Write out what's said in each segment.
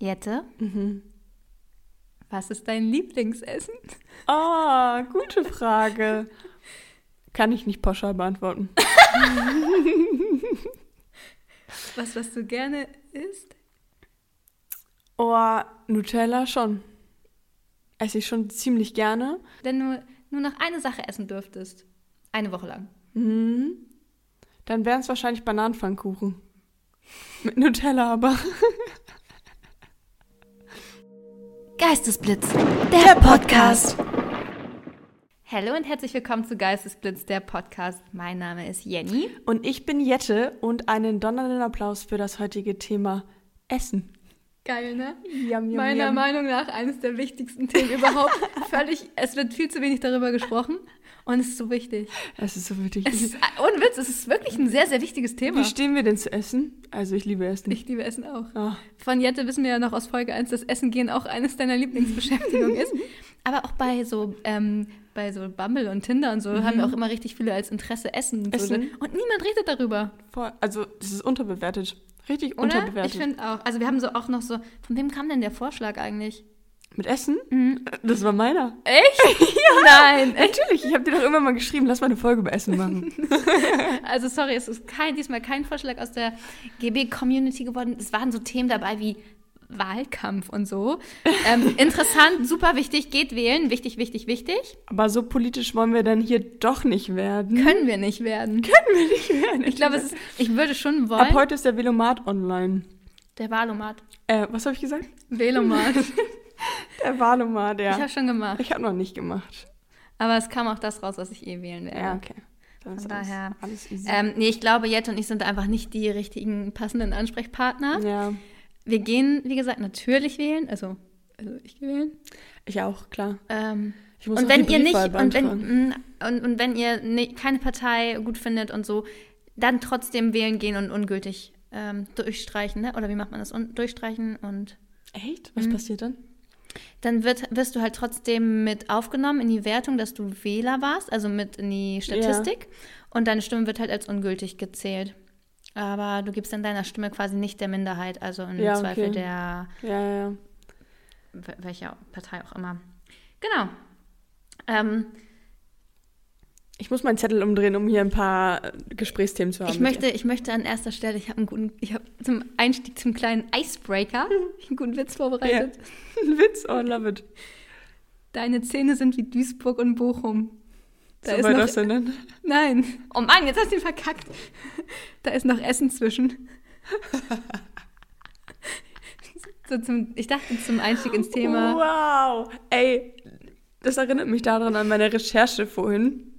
Jette, Mhm. was ist dein Lieblingsessen? Ah, gute Frage. Kann ich nicht pauschal beantworten. Was, was du gerne isst? Oh, Nutella schon. Esse ich schon ziemlich gerne. Wenn du nur noch eine Sache essen dürftest, eine Woche lang. Mhm. Dann wären es wahrscheinlich Bananenpfannkuchen. Mit Nutella aber. Geistesblitz, der, Podcast. Hallo und herzlich willkommen zu Geistesblitz, der Podcast. Mein Name ist Jenny. Und ich bin Jette und einen donnernden Applaus für das heutige Thema Essen. Geil, ne? Yum, yum, Meiner yum. Meinung nach eines der wichtigsten Themen überhaupt. Völlig, es wird viel zu wenig darüber gesprochen und es ist so wichtig. Es ist so wichtig. Es ist, ohne Witz, es ist wirklich ein sehr, sehr wichtiges Thema. Wie stehen wir denn zu Essen? Also ich liebe Essen. Ich liebe Essen auch. Ah, Von Jette wissen wir ja noch aus Folge 1, dass Essen gehen auch eines deiner Lieblingsbeschäftigungen ist. Aber auch bei so, ähm, bei so Bumble und Tinder und so haben wir auch immer richtig viele als Interesse Essen. Und, so. Essen. und niemand redet darüber. voll. Also das ist unterbewertet. Richtig Oder? unterbewertet. Ich finde auch. Also wir haben so auch noch so, von wem kam denn der Vorschlag eigentlich? Mit Essen? Mhm. Das war meiner. Echt? ja. Nein. Natürlich, ich habe dir doch immer mal geschrieben, lass mal eine Folge über Essen machen. Also sorry, es ist kein, diesmal kein Vorschlag aus der GB-Community geworden. Es waren so Themen dabei wie Wahlkampf und so. Ähm, interessant, super wichtig, geht wählen. Wichtig, wichtig, wichtig. Aber so politisch wollen wir dann hier doch nicht werden. Können wir nicht werden. Können wir nicht werden. Ich glaube, ist, ich würde schon Ab wollen. heute ist der Velomat online. Der Wahlomat. Äh, was habe ich gesagt? Velomat. Der Valomat, ja. Ich habe schon gemacht. Ich habe noch nicht gemacht. Aber es kam auch das raus, was ich eh wählen werde. Ja, okay. Dann Von alles, daher, alles easy. Ähm, nee, ich glaube, Jette und ich sind einfach nicht die richtigen passenden Ansprechpartner. ja, Wir gehen, wie gesagt, natürlich wählen. Also, also ich gehe wählen. ich auch, klar. Ähm, Ich muss und wenn ihr nicht und wenn, beantragen. mm, und, und wenn ihr ne, keine Partei gut findet und so, dann trotzdem wählen gehen und ungültig ähm, durchstreichen, ne? Oder wie macht man das? Und durchstreichen und Echt? Was Mhm. passiert dann? dann wird, wirst du halt trotzdem mit aufgenommen in die Wertung, dass du Wähler warst, also mit in die Statistik. Und deine Stimme wird halt als ungültig gezählt. Aber du gibst dann deiner Stimme quasi nicht der Minderheit, also im Ja, Zweifel okay. der Ja, ja, ja. wel- welcher Partei auch immer. Genau. Ähm, Ich muss meinen Zettel umdrehen, um hier ein paar äh, Gesprächsthemen zu haben. ich, möchte, ich möchte an erster Stelle, ich habe einen guten, ich habe zum Einstieg zum kleinen Icebreaker einen guten Witz vorbereitet. Ja. Ein Witz, oh, love it. Deine Zähne sind wie Duisburg und Bochum. Da ist noch, das denn dann? Nein. Oh Mann, jetzt hast du ihn verkackt. Da ist noch Essen zwischen. So zum, ich dachte zum Einstieg ins Thema. Wow. Ey, das erinnert mich daran an meine Recherche vorhin.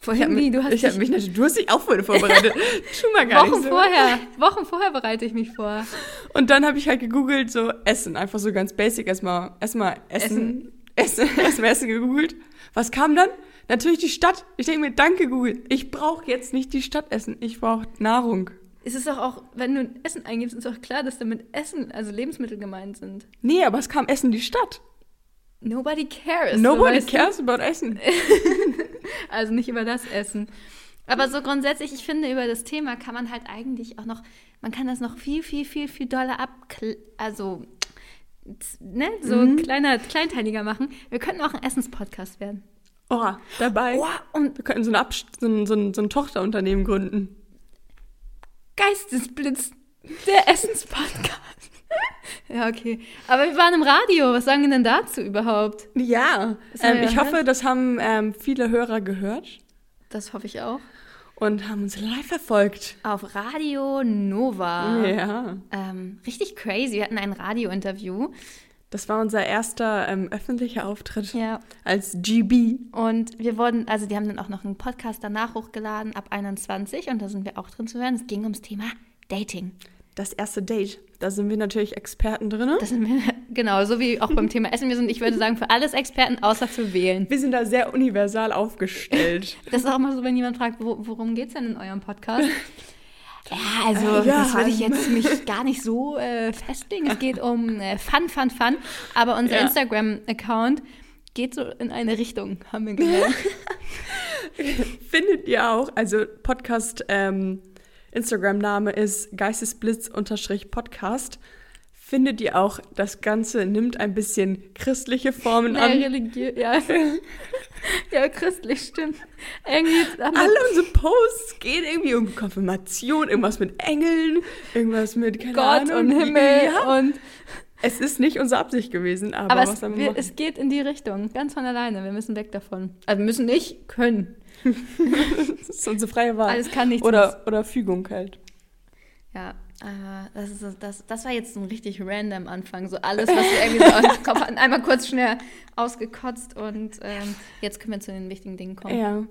Vorhin wie, du hast ich hab dich mich natürlich, du hast dich auch vorhin vorbereitet. Tu mal gar Wochen nicht so. vorher, Wochen vorher bereite ich mich vor. Und dann habe ich halt gegoogelt, so Essen, einfach so ganz basic, erstmal erstmal Essen, Essen, erstmal Essen gegoogelt. Was kam dann? Natürlich die Stadt. Ich denke mir, danke Google. Ich brauche jetzt nicht die Stadt essen, ich brauche Nahrung. Es ist doch auch, wenn du Essen eingibst, ist doch klar, dass damit Essen, also Lebensmittel gemeint sind. Nee, aber es kam Essen die Stadt. Nobody cares. so, Nobody weißt du? cares about Essen. Also nicht über das Essen. Aber so grundsätzlich, ich finde, über das Thema kann man halt eigentlich auch noch, man kann das noch viel, viel, viel, viel doller ab, also, ne, so Mhm. kleiner, kleinteiliger machen. Wir könnten auch ein Essenspodcast werden. Oh, dabei. Oh, und Wir könnten so, eine so, ein, so, ein, so ein Tochterunternehmen gründen. Geistesblitz, der Essenspodcast. ja, okay. Aber wir waren im Radio. Was sagen wir denn dazu überhaupt? Ja, ähm, ich ja hoffe, das haben ähm, viele Hörer gehört Das hoffe ich auch. und haben uns live verfolgt. Auf Radio Nova. Ja, Ähm, richtig crazy. Wir hatten ein Radiointerview. Das war unser erster ähm, öffentlicher Auftritt Ja. als GB. Und wir wurden, also die haben dann auch noch einen Podcast danach hochgeladen, ab 21. Und da sind wir auch drin zu hören. Es ging ums Thema Dating. Das erste Date. Da sind wir natürlich Experten drin. Das sind wir, genau, so wie auch beim Thema Essen. Wir sind, ich würde sagen, für alles Experten, außer für Wählen. Wir sind da sehr universal aufgestellt. Das ist auch mal so, wenn jemand fragt, wo, worum geht es denn in eurem Podcast? Ja, also Äh, ja, das würde ich jetzt mich gar nicht so äh, festlegen. Es geht um äh, Fun, Fun, Fun. Aber unser Ja. Instagram-Account geht so in eine Richtung, haben wir gehört. Findet ihr auch, also Podcast, ähm, Instagram-Name ist geistesblitz-podcast. Findet ihr auch, das Ganze nimmt ein bisschen christliche Formen Nein, an? religiös, ja. ja, christlich, stimmt. Irgendwie Alle unsere Posts gehen irgendwie um Konfirmation, irgendwas mit Engeln, irgendwas mit keine Gott Ahnung, und Himmel Ja, und es ist nicht unsere Absicht gewesen, aber, aber es, wir, es geht in die Richtung, ganz von alleine. Wir müssen weg davon. Also wir müssen nicht können. das ist unsere freie Wahl. Alles kann nichts. oder, oder Fügung halt. Ja, äh, das, ist, das, das war jetzt ein richtig random Anfang. So alles, was wir irgendwie so im Kopf hatten, einmal kurz schnell ausgekotzt und ähm, jetzt können wir zu den wichtigen Dingen kommen. Ja.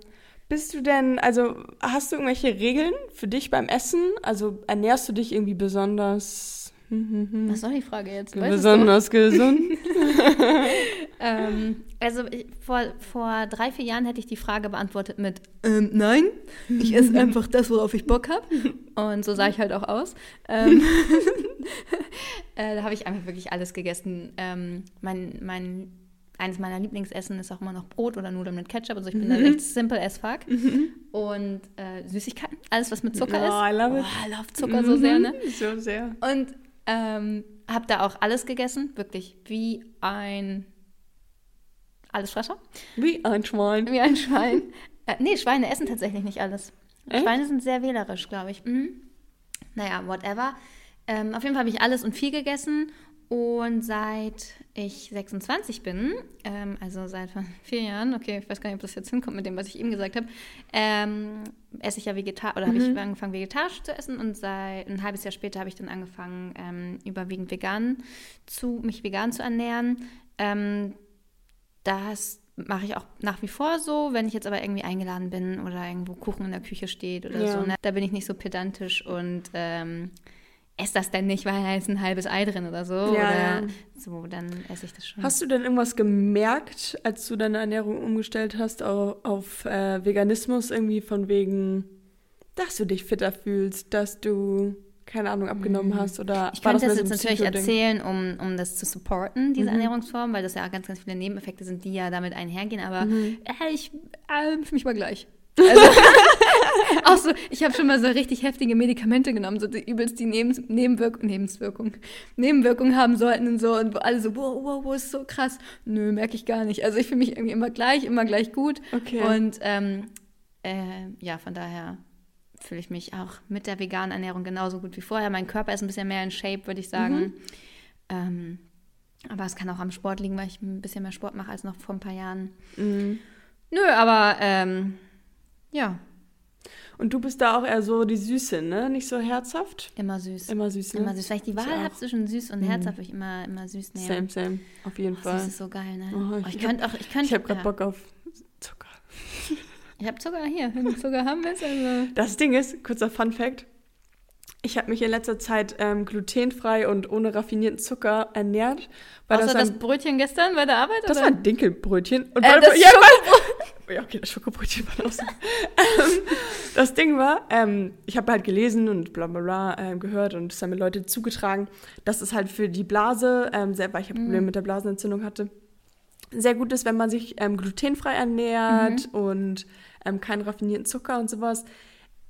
Bist du denn, also hast du irgendwelche Regeln für dich beim Essen? Also ernährst du dich irgendwie besonders, hm, hm, hm, Was soll die Frage jetzt? Weißt besonders gesund? Ähm, also ich, vor, vor drei, vier Jahren hätte ich die Frage beantwortet mit ähm, Nein, ich esse einfach das, worauf ich Bock habe. Und so sah ich halt auch aus. Ähm, äh, da habe ich einfach wirklich alles gegessen. Ähm, mein, mein, eines meiner Lieblingsessen ist auch immer noch Brot oder Nudeln mit Ketchup. Also ich bin da echt simple as fuck. Und äh, Süßigkeiten, alles was mit Zucker Oh, ist. I love it. Oh, I love Zucker so sehr, ne? Mhm, So sehr. Und ähm, habe da auch alles gegessen, wirklich wie ein Allesfresser, Wie ein Schwein. wie ein Schwein. äh, nee, Schweine essen tatsächlich nicht alles. Echt? Schweine sind sehr wählerisch, glaube ich. Mhm. Naja, whatever. Ähm, auf jeden Fall habe ich alles und viel gegessen. Und seit ich 26 bin, ähm, also seit vier Jahren, okay, ich weiß gar nicht, ob das jetzt hinkommt mit dem, was ich eben gesagt habe, ähm, esse ich ja vegetarisch oder habe ich angefangen vegetarisch zu essen und seit ein halbes Jahr später habe ich dann angefangen ähm, überwiegend vegan zu mich vegan zu ernähren. Das mache ich auch nach wie vor so, wenn ich jetzt aber irgendwie eingeladen bin oder irgendwo Kuchen in der Küche steht oder Ja. so. Ne? Da bin ich nicht so pedantisch und ähm, esse das dann nicht, weil da ist ein halbes Ei drin oder so. Ja, oder ja. so, dann esse ich das schon. Hast du denn irgendwas gemerkt, als du deine Ernährung umgestellt hast auf, auf äh, Veganismus, irgendwie von wegen, dass du dich fitter fühlst, dass du, keine Ahnung, abgenommen hast? Oder Mhm. Ich könnte das mehr jetzt so natürlich erzählen, um, um das zu supporten, diese Mhm. Ernährungsform, weil das ja auch ganz, ganz viele Nebeneffekte sind, die ja damit einhergehen. Aber Mhm. äh, ich äh, für mich mal gleich. Also, auch so, ich habe schon mal so richtig heftige Medikamente genommen, so die übelst die Neben Nebenwirk Nebenwirkung, Nebenwirkungen haben sollten und so und wo alle so, wow, wow, wow, ist so krass. Nö, merke ich gar nicht. Also ich fühle mich irgendwie immer gleich, immer gleich gut. Okay. Und ähm, äh, ja, von daher fühle ich mich auch mit der veganen Ernährung genauso gut wie vorher. Mein Körper ist ein bisschen mehr in Shape, würde ich sagen. Mhm. Ähm, aber es kann auch am Sport liegen, weil ich ein bisschen mehr Sport mache als noch vor ein paar Jahren. Mhm. Nö, aber ähm, ja, Und du bist da auch eher so die Süße, ne? Nicht so herzhaft? immer süß. Immer süß, ne? Immer süß. Weil ich die Wahl habe zwischen süß und Mhm. herzhaft, würde ich immer, immer süß nehmen. Same, same. Auf jeden Oh, Fall. süß ist so geil, ne? Oh, Oh, ich ich könnte auch, ich. Ich habe gerade ja. Bock auf. Ich habe Zucker hier. Zucker haben willst, also. Das Ding ist, kurzer Fun Fact, ich habe mich in letzter Zeit ähm, glutenfrei und ohne raffinierten Zucker ernährt. Weil Außer das, das, ein, Brötchen gestern bei der Arbeit? das oder? war ein Dinkelbrötchen. Und Äh, das ja, ja, okay, das Schokobrötchen war so. ähm, das Ding war, ähm, ich habe halt gelesen und bla bla bla ähm, gehört und es haben mir Leute zugetragen, dass es halt für die Blase, ähm, sehr, weil ich ja Probleme Mhm. mit der Blasenentzündung hatte, sehr gut ist, wenn man sich ähm, glutenfrei ernährt Mhm. und ähm, keinen raffinierten Zucker und sowas.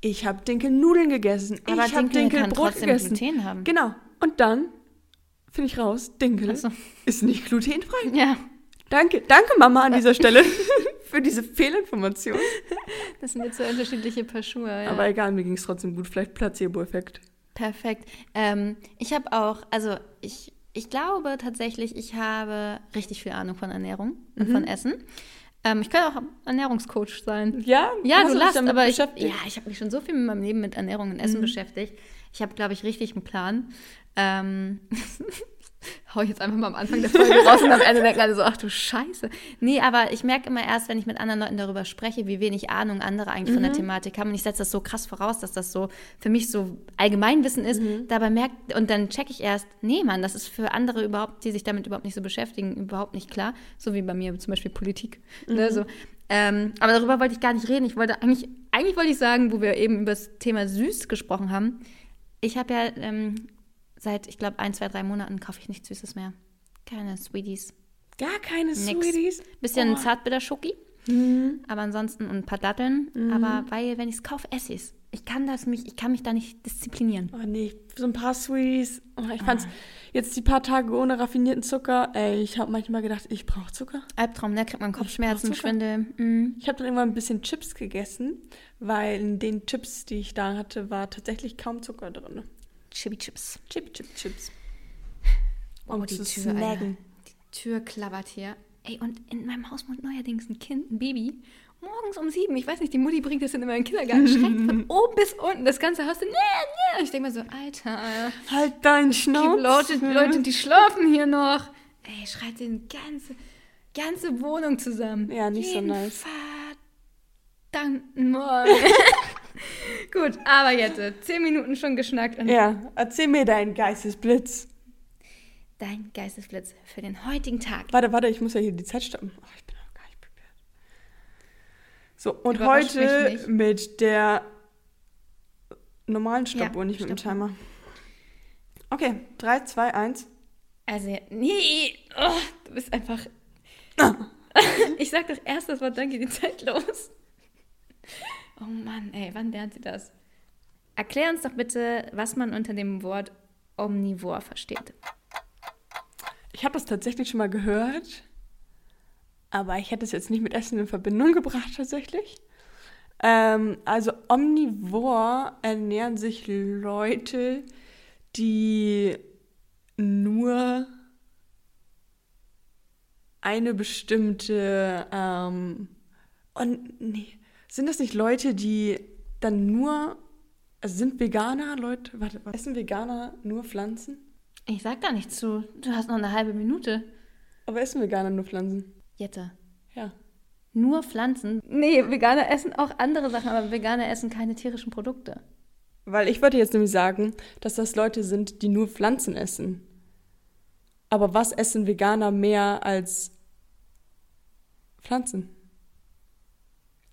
Ich habe Dinkelnudeln gegessen. Aber ich habe Dinkelbrot gegessen. Gluten haben. Genau. Und dann finde ich raus, Dinkel so. ist nicht glutenfrei. Ja, Danke, danke Mama an dieser Stelle für diese Fehlinformation. das sind jetzt so unterschiedliche Paar Schuhe. Ja. Aber egal, mir ging es trotzdem gut. Vielleicht Placebo-Effekt. Perfekt. Ähm, ich habe auch, also ich, ich glaube tatsächlich, ich habe richtig viel Ahnung von Ernährung und Mhm. von Essen. Ähm, ich könnte auch Ernährungscoach sein. Ja, Ja, du lachst, aber ich, ja, ich habe mich schon so viel in meinem Leben mit Ernährung und Essen Mhm. beschäftigt. Ich habe, glaube ich, richtig einen Plan. Ähm, hau ich jetzt einfach mal am Anfang der Folge raus und am Ende denken alle so, ach du Scheiße. Nee, aber ich merke immer erst, wenn ich mit anderen Leuten darüber spreche, wie wenig Ahnung andere eigentlich von der Thematik haben. Und ich setze das so krass voraus, dass das so für mich so Allgemeinwissen ist. Dabei merkt, und dann checke ich erst, nee, Mann, das ist für andere überhaupt, die sich damit überhaupt nicht so beschäftigen, überhaupt nicht klar. So wie bei mir zum Beispiel Politik. Ne, so. Ähm, aber darüber wollte ich gar nicht reden. Ich wollte eigentlich, eigentlich wollte ich sagen, wo wir eben über das Thema süß gesprochen haben. Ich habe ja ähm, seit, ich glaube, ein, zwei, drei Monaten kaufe ich nichts Süßes mehr. Keine Sweeties. Gar keine Nix. Sweeties. Bisschen Oh. Zartbitter-Schoki, Mhm. aber ansonsten und ein paar Datteln. Aber weil, wenn ich es kaufe, esse ich es. ich kann das mich, ich kann mich da nicht disziplinieren. Oh nee, so ein paar Sweeties. Oh, ich fand's jetzt die paar Tage ohne raffinierten Zucker. Ey, ich habe manchmal gedacht, ich brauche Zucker. Albtraum, ne? Kriegt man Kopfschmerzen. Schwindel. Mm. Ich habe dann irgendwann ein bisschen Chips gegessen, weil in den Chips, die ich da hatte, war tatsächlich kaum Zucker drin. Chibi Chips. Chip, Chip, Chips. Oh, Um die zu Tür, snacken. Die Tür klappert hier. Ey, und in meinem Haus wohnt neuerdings ein Kind, ein Baby. Morgens um sieben, ich weiß nicht, die Mutti bringt das in den Kindergarten, schreit von oben bis unten, das ganze Haus, nee, nee. Ich denke mir so, Alter, Halt deinen Schnauz. Leute, die Leute, die schlafen hier noch. Ey, schreit die ganze, ganze Wohnung zusammen. Ja, nicht so Jeden nice. Verdammten Morgen. Gut, aber jetzt, zehn Minuten schon geschnackt und Ja, erzähl mir deinen Geistesblitz. dein Geistesblitz für den heutigen Tag. Warte, warte, ich muss ja hier die Zeit stoppen. Oh, ich bin noch gar nicht prepared. So, und Überrasch heute mit der normalen Ja, Stoppuhr, nicht mit dem. Timer. Okay, 3, 2, 1. Also, nee, oh, du bist einfach. ich sag doch erst das Wort, dann geht die Zeit los. Oh Mann, ey, wann lernt sie das? Erklär uns doch bitte, was man unter dem Wort Omnivor versteht. Ich habe das tatsächlich schon mal gehört, aber ich hätte es jetzt nicht mit Essen in Verbindung gebracht tatsächlich. Ähm, also omnivor ernähren sich Leute, die nur eine bestimmte ähm, und nee, sind das nicht Leute, die dann nur also sind Veganer Leute, warte, was, essen Veganer nur Pflanzen? Ich sag da nichts zu. Du hast noch eine halbe Minute. Aber essen Veganer nur Pflanzen? Jette. Ja. Nur Pflanzen? Nee, Veganer essen auch andere Sachen, aber Veganer essen keine tierischen Produkte. Weil ich wollte jetzt nämlich sagen, dass das Leute sind, die nur Pflanzen essen. Aber was essen Veganer mehr als Pflanzen?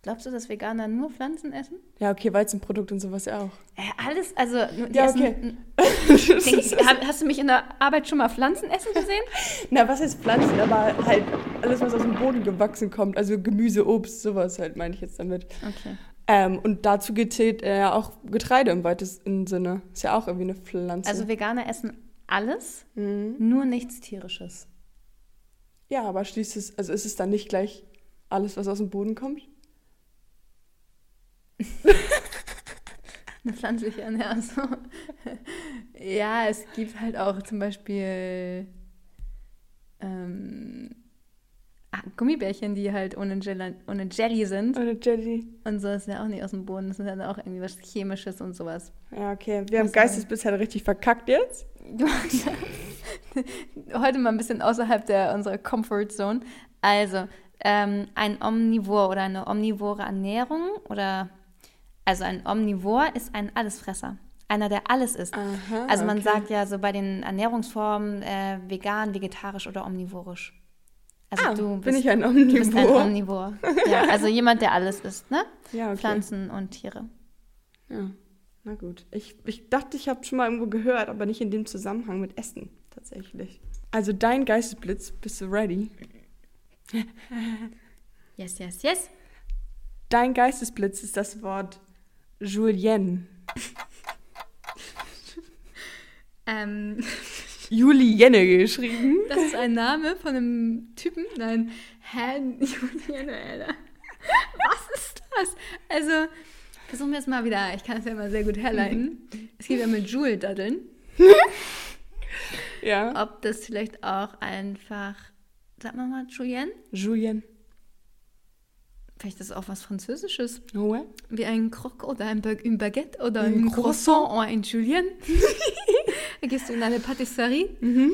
Glaubst du, dass Veganer nur Pflanzen essen? Ja, okay, Weizenprodukt und sowas ja auch. Äh, alles, also. Ja, essen, okay. Denk, hast du mich in der Arbeit schon mal Pflanzen essen gesehen? Na, was heißt Pflanzen? Aber halt alles, was aus dem Boden gewachsen kommt. Also Gemüse, Obst, sowas halt, meine ich jetzt damit. Okay. Ähm, und dazu gezählt äh, ja auch Getreide im weitesten Sinne. Ist ja auch irgendwie eine Pflanze. Also Veganer essen alles, mhm. nur nichts Tierisches. Ja, aber schließt es, also ist es dann nicht gleich alles, was aus dem Boden kommt? Eine pflanzliche Ernährung. ja, es gibt halt auch zum Beispiel ähm, ah, Gummibärchen, die halt ohne, Gel ohne Jelly sind. Oder Jelly? Und so ist ja auch nicht aus dem Boden. Das ist ja auch irgendwie was Chemisches und sowas. Ja, okay. Wir haben Was Geistesblitz halt richtig verkackt jetzt. Heute mal ein bisschen außerhalb der unserer Comfort Zone. Also, ähm, ein Omnivor oder eine omnivore Ernährung oder also ein Omnivor ist ein Allesfresser. Einer, der alles isst. Aha, also man okay. sagt ja so bei den Ernährungsformen äh, vegan, vegetarisch oder omnivorisch. Also ah, du bin bist, ich ein du bist ein Omnivor? Omnivor. ja, also jemand, der alles isst, ne? ja, okay. Pflanzen und Tiere. Ja, na gut. Ich, ich dachte, ich habe schon mal irgendwo gehört, aber nicht in dem Zusammenhang mit Essen, tatsächlich. Also dein Geistesblitz, bist du ready? Yes, yes, yes. Dein Geistesblitz ist das Wort Julienne. Ähm, Julienne geschrieben. Das ist ein Name von einem Typen? Nein, Herrn Julian, Alter. Was ist das? Also, versuchen wir es mal wieder. Ich kann es ja immer sehr gut herleiten. Es geht ja mit Joule-Daddeln. Ja. Ob das vielleicht auch einfach, sag mal mal, Julien? Julienne. Vielleicht ist es auch was Französisches. Ouais. Wie ein Croque oder ein, Ba- ein Baguette oder Ein ein Croissant oder ein Julien. da gehst du in eine Patisserie. Mhm.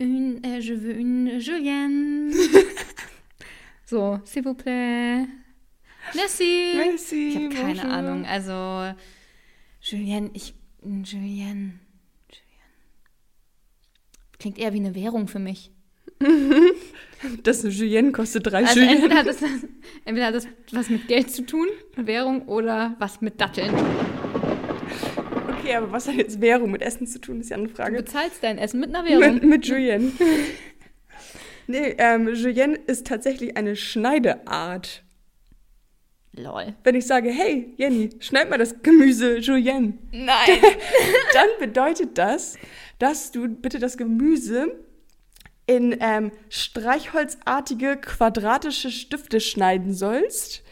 Une, äh, je veux une Julienne. so, s'il vous plaît. Merci. Merci. Ich habe keine bonjour. Ahnung. Also, Julienne, ich. Julienne. Julienne. Klingt eher wie eine Währung für mich. Das eine Julienne kostet drei Also Julienne. entweder hat, das, entweder hat das was mit Geld zu tun, Währung, oder was mit Datteln. Okay, aber was hat jetzt Währung mit Essen zu tun, ist ja eine Du Frage. bezahlst dein Essen mit einer Währung. Mit, mit Julienne. nee, ähm, Julienne ist tatsächlich eine Schneideart. Lol. Wenn ich sage, hey, Jenny, schneid mal das Gemüse Julienne, Nein. dann bedeutet das, dass du bitte das Gemüse in ähm, streichholzartige quadratische Stifte schneiden sollst,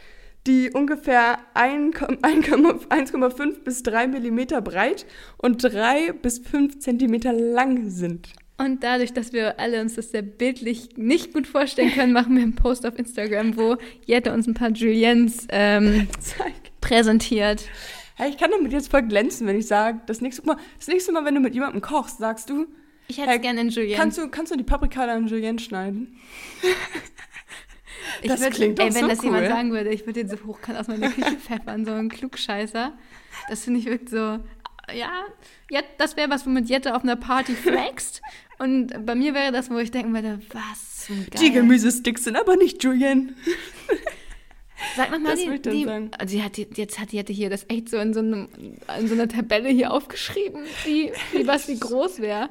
die ungefähr 1, 1,5 bis 3 Millimeter breit und 3 bis 5 Zentimeter lang sind. Und dadurch, dass wir alle uns das sehr bildlich nicht gut vorstellen können, machen wir einen Post auf Instagram, wo Jette uns ein paar Juliens ähm, präsentiert. Hey, ich kann damit jetzt voll glänzen, wenn ich sage, das nächste Mal, das nächste Mal, wenn du mit jemandem kochst, sagst du, Ich hätte es gerne in Julien. kannst du, kannst du die Paprika dann Julienne schneiden? ich das würd, klingt ey, doch wenn so das jemand cool. sagen würde, ich würde den so hochkant aus meiner Küche pfeffern, so ein Klugscheißer. Das finde ich wirklich so, ja, Jet, das wäre was, womit Jette auf einer Party flext. Und bei mir wäre das, wo ich denken würde, was zum Geil. Die Gemüsesticks sind aber nicht Julienne. Sag nochmal, die, die, sagen. also sie hat, die- jetzt hat Jette hier das echt so in so, einem, in so einer Tabelle hier aufgeschrieben, wie, wie was wie groß wäre.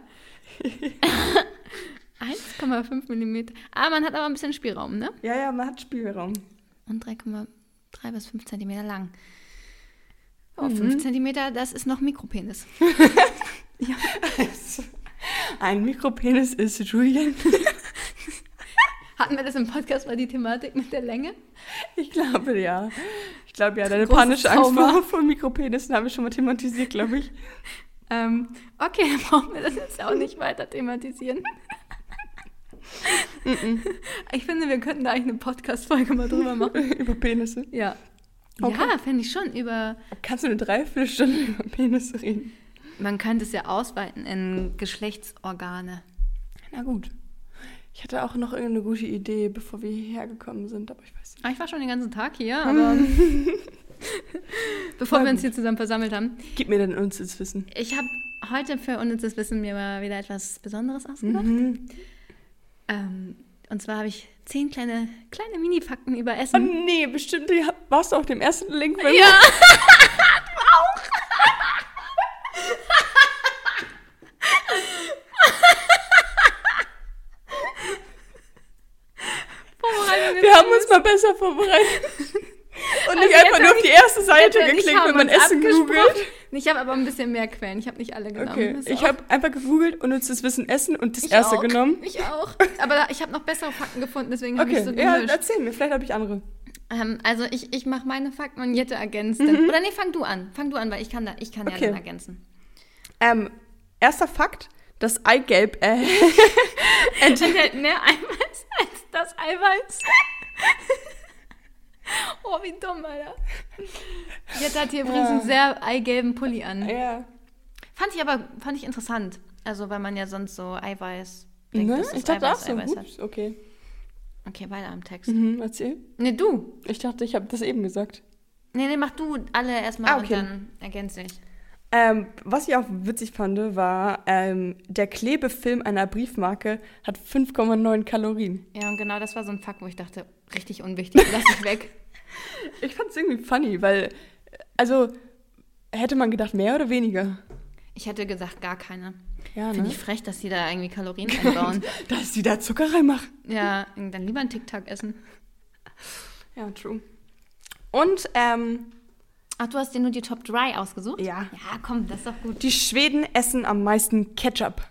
1,5 Millimeter. Ah, man hat aber ein bisschen Spielraum, ne? Ja, ja, man hat Spielraum. Und 3,3 bis 5 Zentimeter lang. Oh, Mhm. 5 Zentimeter, das ist noch Mikropenis. Ein Mikropenis ist Julienne. Hatten wir das im Podcast mal die Thematik mit der Länge? Ich glaube, ja. Ich glaube, ja, deine panische Angst vor, vor Mikropenissen habe ich schon mal thematisiert, glaube ich. Ähm, okay, dann brauchen wir das jetzt auch nicht weiter thematisieren. ich finde, wir könnten da eigentlich eine Podcast-Folge mal drüber machen. Über Penisse. Ja. Okay. Ja, fände ich schon. Über, Kannst du eine Dreiviertelstunde über Penisse reden? man könnte es ja ausweiten in Geschlechtsorgane. Na gut. Ich hatte auch noch irgendeine gute Idee, bevor wir hierher gekommen sind, aber ich weiß nicht. Ah, Ich war schon den ganzen Tag hier, aber bevor wir uns hier zusammen versammelt haben. Gib mir denn uns das Wissen. Ich habe heute für unnützes Wissen mir mal wieder etwas Besonderes ausgedacht. Mhm. Ähm, und zwar habe ich zehn kleine, kleine Mini-Fakten über Oh Essen. nee, bestimmt warst du auf dem ersten Link. wenn- Ja! Vorbereitung Wir ist haben uns mal besser vorbereitet. Nicht Also einfach nur auf die erste Seite geklickt, wenn man Essen googelt. Ich habe aber ein bisschen mehr Quellen. Ich habe nicht alle genommen. Okay, ich habe einfach gegoogelt und uns das Wissen Essen und das ich erste auch. genommen. Ich auch. Aber da, ich habe noch bessere Fakten gefunden, deswegen habe Okay, ich so ja, gemischt. erzähl mir, vielleicht habe ich andere. Ähm, also ich, ich mache meine Fakten und Jette ergänzt dann. Oder nee, fang du an. Fang du an, weil ich kann, da, ich kann ja Mhm. Okay. dann ergänzen. Ähm, erster Fakt, das Eigelb äh, Enthält mehr Eiweiß als das Eiweiß. oh, wie dumm, Alter. Jette hat hier übrigens einen sehr eigelben Pulli an. ja. Fand ich aber fand ich interessant. Also, weil man ja sonst so Eiweiß denkt, Ne? dass es Ich dachte auch Eiweiß, so. Eiweiß hat. Ups, okay. Okay, weiter am Text. Mhm, erzähl. Nee, du. Ich dachte, ich habe das eben gesagt. Nee, nee, mach du alle erstmal Ah, okay. und dann ergänze ich. Ähm, was ich auch witzig fand, war, ähm, der Klebefilm einer Briefmarke hat 5,9 Kalorien. Ja, und genau das war so ein Fakt, wo ich dachte, richtig unwichtig, lass ich weg. Ich fand es irgendwie funny, weil, also, hätte man gedacht, mehr oder weniger? Ich hätte gesagt, gar keine. Ja, Finde ne? ich frech, dass die da irgendwie Kalorien einbauen. Dass die da Zucker reinmachen. ja, dann lieber einen Tic-Tac essen. Ja, true. Und, ähm, Ach, du hast dir nur die Top 3 ausgesucht? ja, Ja, komm, das ist doch gut. die Schweden essen am meisten Ketchup.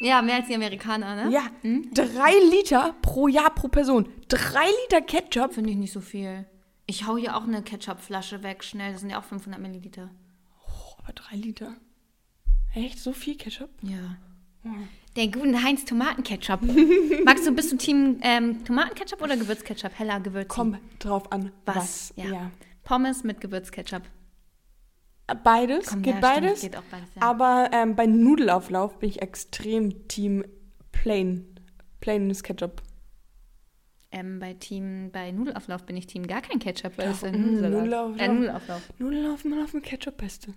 Ja, mehr als die Amerikaner, ne? Ja, drei Liter pro Jahr pro Person. Drei Liter Ketchup? Finde ich nicht so viel. Ich hau hier auch eine Ketchup-Flasche weg, schnell. Das sind ja auch 500 Milliliter. Oh, aber drei Liter. Echt? So viel Ketchup? Ja. Der guten Heinz Tomatenketchup. Magst du, bist du Team ähm, Tomatenketchup oder Gewürzketchup? Heller Gewürz. Kommt drauf an. Was? Was? Ja. Pommes mit Gewürzketchup. Beides, Komm, geht ja, beides. Stimmt, geht auch beides, ja. Aber ähm, bei Nudelauflauf bin ich extrem Team Plain. Plaines Ketchup. Ähm, bei Team, bei Nudelauflauf bin ich Team gar kein Ketchup, weil es ist ein. Nudelauflauf. Äh, Nudelauflauf. Nudelauf auf dem Ketchup beste.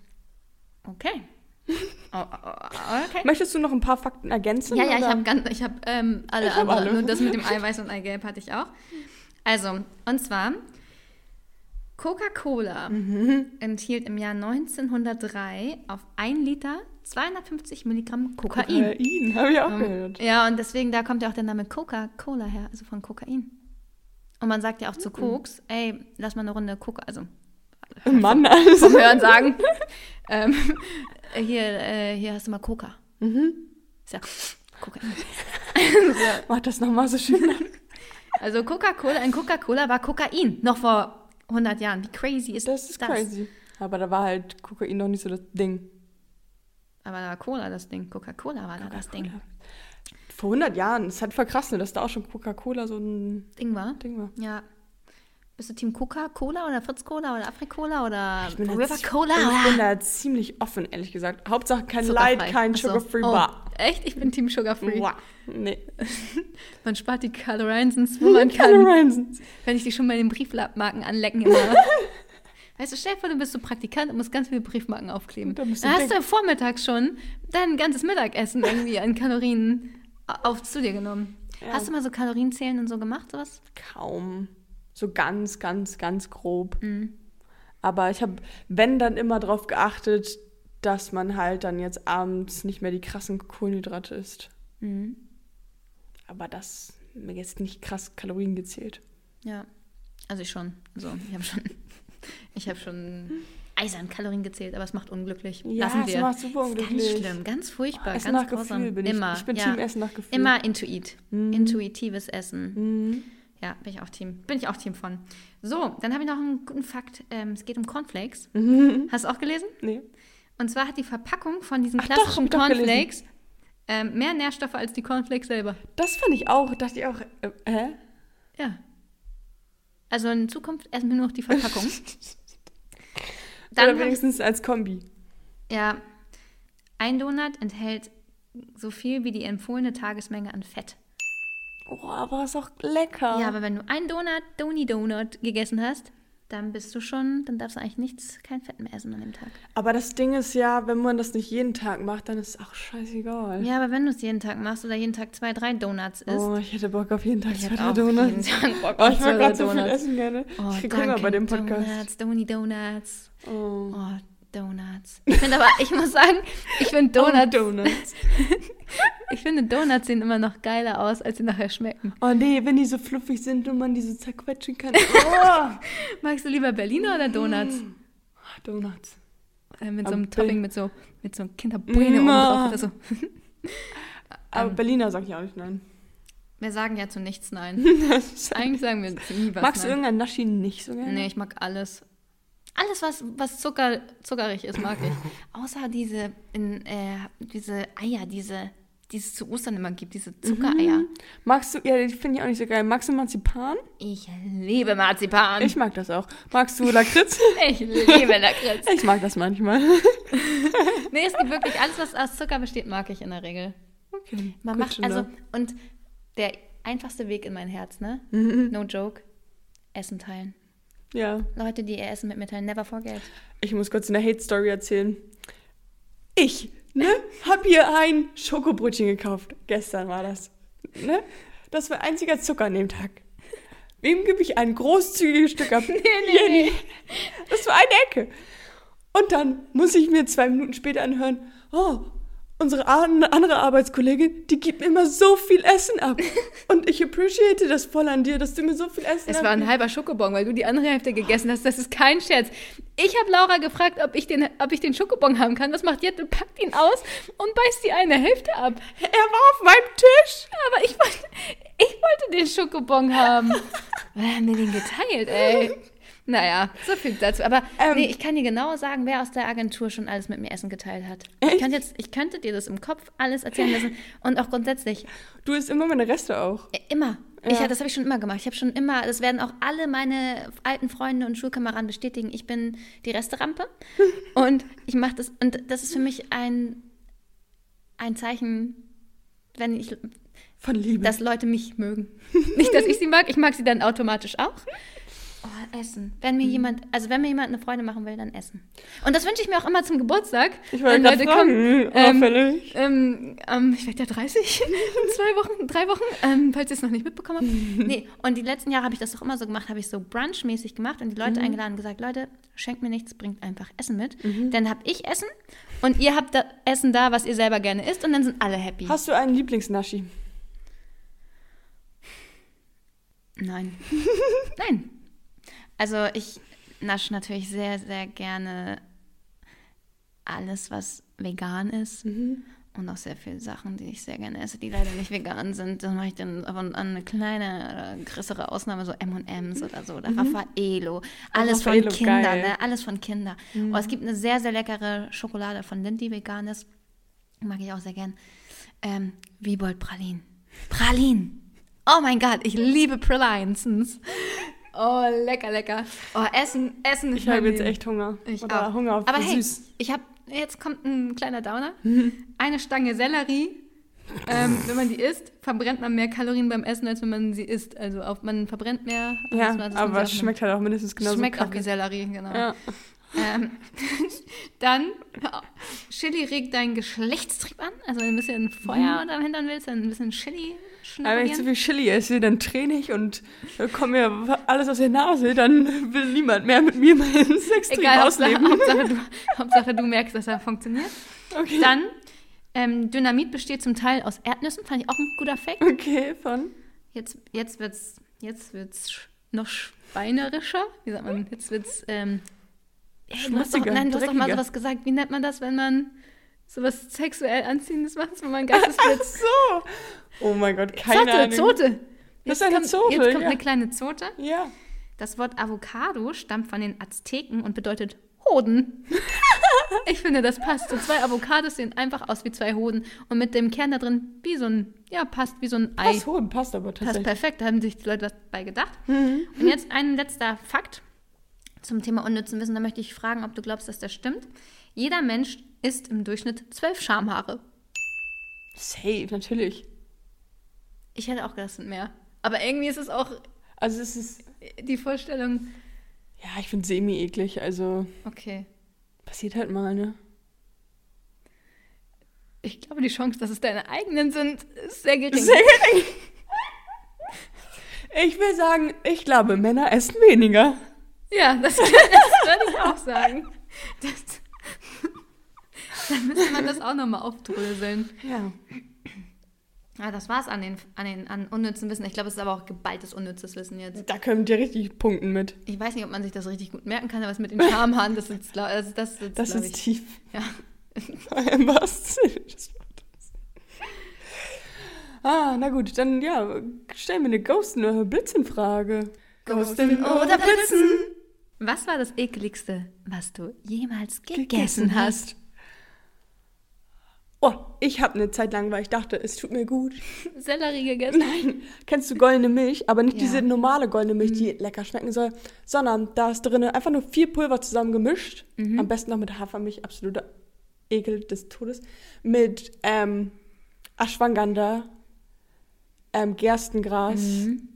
Okay. Oh, oh, oh, okay. Möchtest du noch ein paar Fakten ergänzen? Ja, ja, ich oder? habe ganz, ich habe ähm, alle, Ich hab alle. nur das mit dem Eiweiß und Eigelb hatte ich auch. Also, und zwar Coca-Cola Mhm. enthielt im Jahr 1903 auf 1 Liter 250 Milligramm Kokain. Kokain, habe ich auch Ähm, gehört. Ja, und deswegen, da kommt ja auch der Name Coca-Cola her, also von Kokain. Und man sagt ja auch zu Koks, ey, lass mal eine Runde Coca, also Mann, also. vom Hören sagen. ähm, hier, äh, hier hast du mal Coca. Mhm. Ist ja Coca. Mach das nochmal so schön. Also Coca-Cola, in Coca-Cola war Kokain, noch vor 100 Jahren. Wie crazy ist das? Das ist crazy. Aber da war halt Kokain noch nicht so das Ding. Aber da war Cola das Ding, Coca-Cola war da das Ding. Vor 100 Jahren. Es ist halt voll krass, ne, dass da auch schon Coca-Cola so ein Ding war? Ding war. Ja. Bist du Team Coca-Cola oder Fritz-Cola oder Afri-Cola oder Ich bin, da, River-Cola? ich bin da ziemlich offen, ehrlich gesagt. Hauptsache kein Zuckerfrei. Light, kein Ach so. Sugar-Free oh, Bar. Echt? Ich bin Team Sugar-Free. Wow. Nee. Man spart die Calorinsons, wo man Keine kann. Wenn ich die schon bei den Briefmarken anlecken immer. Weißt du, stell dir vor, du bist so Praktikant und musst ganz viele Briefmarken aufkleben. Dann du hast du vormittags schon dein ganzes Mittagessen irgendwie an Kalorien auf zu dir genommen. Ja. Hast du mal so Kalorienzählen und so gemacht, sowas? Kaum. So ganz, ganz, ganz grob. Mhm. Aber ich habe, wenn, dann immer darauf geachtet, dass man halt dann jetzt abends nicht mehr die krassen Kohlenhydrate isst. Mhm. Aber das mir jetzt nicht krass Kalorien gezählt. Ja, also ich schon. Also ich habe schon, ich habe schon eisern Kalorien gezählt, aber es macht unglücklich. Ja, Lassen es wir. macht super Ist unglücklich. Ganz schlimm, ganz furchtbar, Essen ganz nach grausam. Gefühl bin ich. Immer, Ich bin ja. Team Essen nach Gefühl. Immer Intuit. Mhm. Intuitives Essen. Mhm. Ja, bin ich auch Team. Bin ich auch Team von. So, dann habe ich noch einen guten Fakt. Ähm, es geht um Cornflakes. Mhm. Hast du auch gelesen? Nee. Und zwar hat die Verpackung von diesen Ach klassischen doch. Cornflakes ähm, mehr Nährstoffe als die Cornflakes selber. Das fand ich auch. Dachte ich auch. Äh, hä? Ja. Also in Zukunft essen wir nur noch die Verpackung. Oder Dann ich, wenigstens als Kombi. ja, ein Donut enthält so viel wie die empfohlene Tagesmenge an Fett. Oh, aber ist auch lecker. Ja, aber wenn du einen Donut, Doni Donut gegessen hast, dann bist du schon, dann darfst du eigentlich nichts, kein Fett mehr essen an dem Tag. Aber das Ding ist ja, wenn man das nicht jeden Tag macht, dann ist es auch scheißegal. Ja, aber wenn du es jeden Tag machst oder jeden Tag zwei, drei Donuts isst, Oh, ich hätte Bock auf jeden Tag ich zwei, drei auch jeden Donuts. Tag Bock Oh, auf ich zwei, will drei gerade so viel Donuts. essen gerne. Oh, ich krieg Hunger bei dem Podcast. Donuts, Doni Donuts. Oh. Oh, Donuts. Ich finde aber, ich muss sagen, ich finde Donuts, Donuts. ich finde Donuts sehen immer noch geiler aus, als sie nachher schmecken. Oh nee, wenn die so fluffig sind und man die so zerquetschen kann. Oh. Magst du lieber Berliner oder Donuts? Donuts. Äh, mit so Aber einem Topping, mit so, mit so einem Kinderbuene oben drauf oder so. Aber Ähm. Berliner sag ich auch nicht nein. Wir sagen ja zu nichts nein. Eigentlich sagen wir nie was Magst du nein. irgendein Naschi nicht so gerne? Nee, ich mag alles. Alles, was, was Zucker, zuckerig ist, mag ich. Außer diese, in, äh, diese Eier, diese, die es zu Ostern immer gibt, diese Zuckereier. Magst du, ja, die finde ich auch nicht so geil. Magst du Marzipan? Ich liebe Marzipan. Ich mag das auch. Magst du Lakritz? Ich liebe Lakritz. ich mag das manchmal. Nee, es gibt wirklich alles, was aus Zucker besteht, mag ich in der Regel. Okay. Man macht, also, und der einfachste Weg in mein Herz, ne? Mhm. No joke. Essen teilen. Ja. Leute, die ihr Essen mit mir teilen, never forget. Ich muss kurz eine Hate-Story erzählen. Ich, ne, hab hier ein Schokobrötchen gekauft. Gestern war das. Ne? Das war einziger Zucker an dem Tag. Wem gebe ich ein großzügiges Stück ab? nee, Jenny. Das war eine Ecke. Und dann muss ich mir zwei Minuten später anhören, oh, unsere an- andere Arbeitskollegin, die gibt mir immer so viel Essen ab. Und ich appreciate das voll an dir, dass du mir so viel Essen Es war ein halber Schokobon, weil du die andere Hälfte gegessen hast. Das ist kein Scherz. Ich habe Laura gefragt, ob ich, den, ob ich den Schokobon haben kann. Was macht Jette? Packt ihn aus und beißt die eine Hälfte ab. Er war auf meinem Tisch. Aber ich wollte, ich wollte den Schokobon haben. Wir haben mir den geteilt, ey. Naja, so viel dazu. Aber Ähm. nee, ich kann dir genau sagen, wer aus der Agentur schon alles mit mir Essen geteilt hat. Ich, Echt? könnte jetzt, ich könnte dir das im Kopf alles erzählen lassen. Und auch grundsätzlich, Du isst immer meine Reste auch. äh, immer. Ich, Ja. das habe ich schon immer gemacht. Ich habe schon immer, das werden auch alle meine alten Freunde und Schulkameraden bestätigen, ich bin die Resterampe. und ich mache das, und das ist für mich ein, ein Zeichen, wenn ich, Von Liebe. dass Leute mich mögen. Nicht, dass ich sie mag, ich mag sie dann automatisch auch. Oh, Essen. Wenn Mhm. mir jemand, also wenn mir jemand eine Freude machen will, dann Essen. Und das wünsche ich mir auch immer zum Geburtstag. ich wollte wenn gerade Leute fragen, ähm, auffällig. Ähm, ähm, ich werde ja 30 in zwei Wochen, drei Wochen, ähm, falls ihr es noch nicht mitbekommen habt. Nee, und die letzten Jahre habe ich das doch immer so gemacht, habe ich so brunchmäßig gemacht und die Leute Mhm. eingeladen und gesagt, Leute, schenkt mir nichts, bringt einfach Essen mit. Dann habe ich Essen und ihr habt da Essen da, was ihr selber gerne isst und dann sind alle happy. Hast du einen Lieblingsnaschi? Nein. Nein. Also ich nasche natürlich sehr, sehr gerne alles, was vegan ist. Mhm. Und auch sehr viele Sachen, die ich sehr gerne esse, die leider nicht vegan sind. Dann mache ich dann aber an eine kleine, größere Ausnahme, so M&M's oder so, oder Raffaello. Alles von Kindern, geil. ne? Alles von Kindern. Oh, es gibt eine sehr, sehr leckere Schokolade von Lind, die vegan ist. Mag ich auch sehr gern. Ähm, Wiebold Pralin. Pralin! Oh mein Gott, ich liebe Pralinsons. Oh, lecker, lecker. Oh, Essen, Essen. Ich habe jetzt echt Hunger. Ich Oder auch. Hunger auf Aber hey, süß. ich habe jetzt kommt ein kleiner Downer. Mhm. Eine Stange Sellerie. Ähm, wenn man die isst, verbrennt man mehr Kalorien beim Essen, als wenn man sie isst. Also auf, man verbrennt mehr. Ja, als man- als man aber es schmeckt halt auch mindestens genauso Schmeckt auch kacke. wie Sellerie, genau. Ja. Ähm, dann, Chili regt deinen Geschlechtstrieb an. Also wenn du ein bisschen Feuer unterm Hintern willst, dann ein bisschen Chili Mhm. Aber wenn ich zu viel Chili esse, dann träne ich und dann kommt mir alles aus der Nase. Dann will niemand mehr mit mir meinen Sextrieb Egal, ausleben. Hauptsache, du, Hauptsache du merkst, dass er funktioniert. Okay. Dann, ähm, Dynamit besteht zum Teil aus Erdnüssen, fand ich auch ein guter Fact. okay, von. Jetzt, jetzt wird's, jetzt wird's noch schweinerischer. Wie sagt man? Jetzt wird's, ähm, ey, du hast doch, nein, du hast doch mal sowas gesagt. Wie nennt man das, wenn man sowas sexuell Anziehendes macht, wenn man Geistesblitz... So. Oh mein Gott, keine Zote, Ahnung. Zote. Das ist eine kommt, Zote, Jetzt kommt ja. eine kleine Zote. Ja. Das Wort Avocado stammt von den Azteken und bedeutet Hoden. ich finde, das passt. So zwei Avocados sehen einfach aus wie zwei Hoden und mit dem Kern da drin wie so ein, ja, passt wie so ein Ei. Passt Hoden, passt aber Passt tatsächlich. perfekt, da haben sich die Leute was bei gedacht. Mhm. Und jetzt ein letzter Fakt zum Thema unnützen Wissen. Da möchte ich fragen, ob du glaubst, dass das stimmt. Jeder Mensch isst im Durchschnitt zwölf Schamhaare. Safe, natürlich. Ich hätte auch gedacht, es sind mehr. Aber irgendwie ist es auch Also es ist, die Vorstellung, ja, ich finde semi-eklig. Also okay. passiert halt mal, ne? Ich glaube, die Chance, dass es deine eigenen sind, ist sehr gering. Sehr gering. Ich will sagen, ich glaube, Männer essen weniger. Ja, das, das würde ich auch sagen. Das, dann müsste man das auch nochmal aufdröseln. Ja. Ja, das war's an den, an den an unnützen Wissen. Ich glaube, es ist aber auch geballtes unnützes Wissen jetzt. Da könnt ihr richtig punkten mit. Ich weiß nicht, ob man sich das richtig gut merken kann, aber es mit den Schamhaaren, das sitzt, glaub- also das sitzt, Das ist ich. tief. Ja. Wortes. Ah, na gut, dann ja, stell mir eine Ghosten- oder Blitzenfrage. Ghosten oder Blitzen? Was war das ekligste, was du jemals gegessen, hast? Oh, ich habe eine Zeit lang, weil ich dachte, es tut mir gut. Sellerie gegessen? Nein, kennst du goldene Milch, aber nicht Ja. Mhm. diese normale goldene Milch, die lecker schmecken soll, sondern da ist drin einfach nur vier Pulver zusammen gemischt. Mhm. Am besten noch mit Hafermilch, absoluter Ekel des Todes. Mit ähm, Ashwagandha, ähm, Gerstengras, Mhm.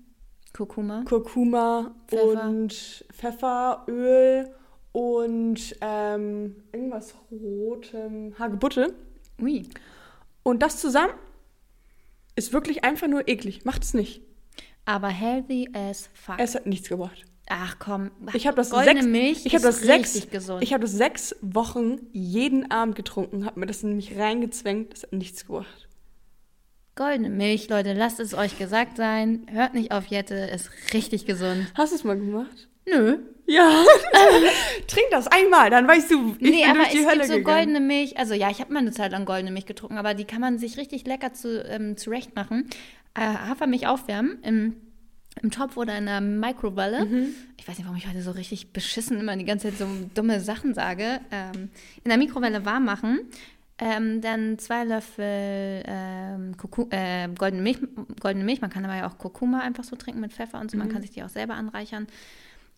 Kurkuma. Kurkuma Pfeffer. und Pfeffer, Öl und ähm, irgendwas rotem, Hagebutte. Ui. Und das zusammen ist wirklich einfach nur eklig. Macht es nicht. Aber healthy as fuck. Es hat nichts gebracht. Ach komm. Ich habe das Goldene sechs, Milch ich ist das sechs, richtig gesund. ich habe das sechs Wochen jeden Abend getrunken, habe mir das in mich reingezwängt, das hat nichts gebracht. Goldene Milch, Leute, lasst es euch gesagt sein. Hört nicht auf Jette, ist richtig gesund. Hast du es mal gemacht? Nö. Ja. Trink das einmal, dann weißt du, ich nee, bin aber durch die es Hölle gibt so gegangen. goldene Milch. Also ja, ich habe mal eine Zeit lang goldene Milch getrunken, aber die kann man sich richtig lecker zu, ähm, zurecht machen. Äh, Hafermilch aufwärmen im, im Topf oder in der Mikrowelle. Mhm. Ich weiß nicht, warum ich heute so richtig beschissen immer die ganze Zeit so dumme Sachen sage. Ähm, in der Mikrowelle warm machen. Ähm, dann zwei Löffel ähm, äh, goldene, Milch, goldene Milch. Man kann aber ja auch Kurkuma einfach so trinken mit Pfeffer und so. Mhm. Man kann sich die auch selber anreichern.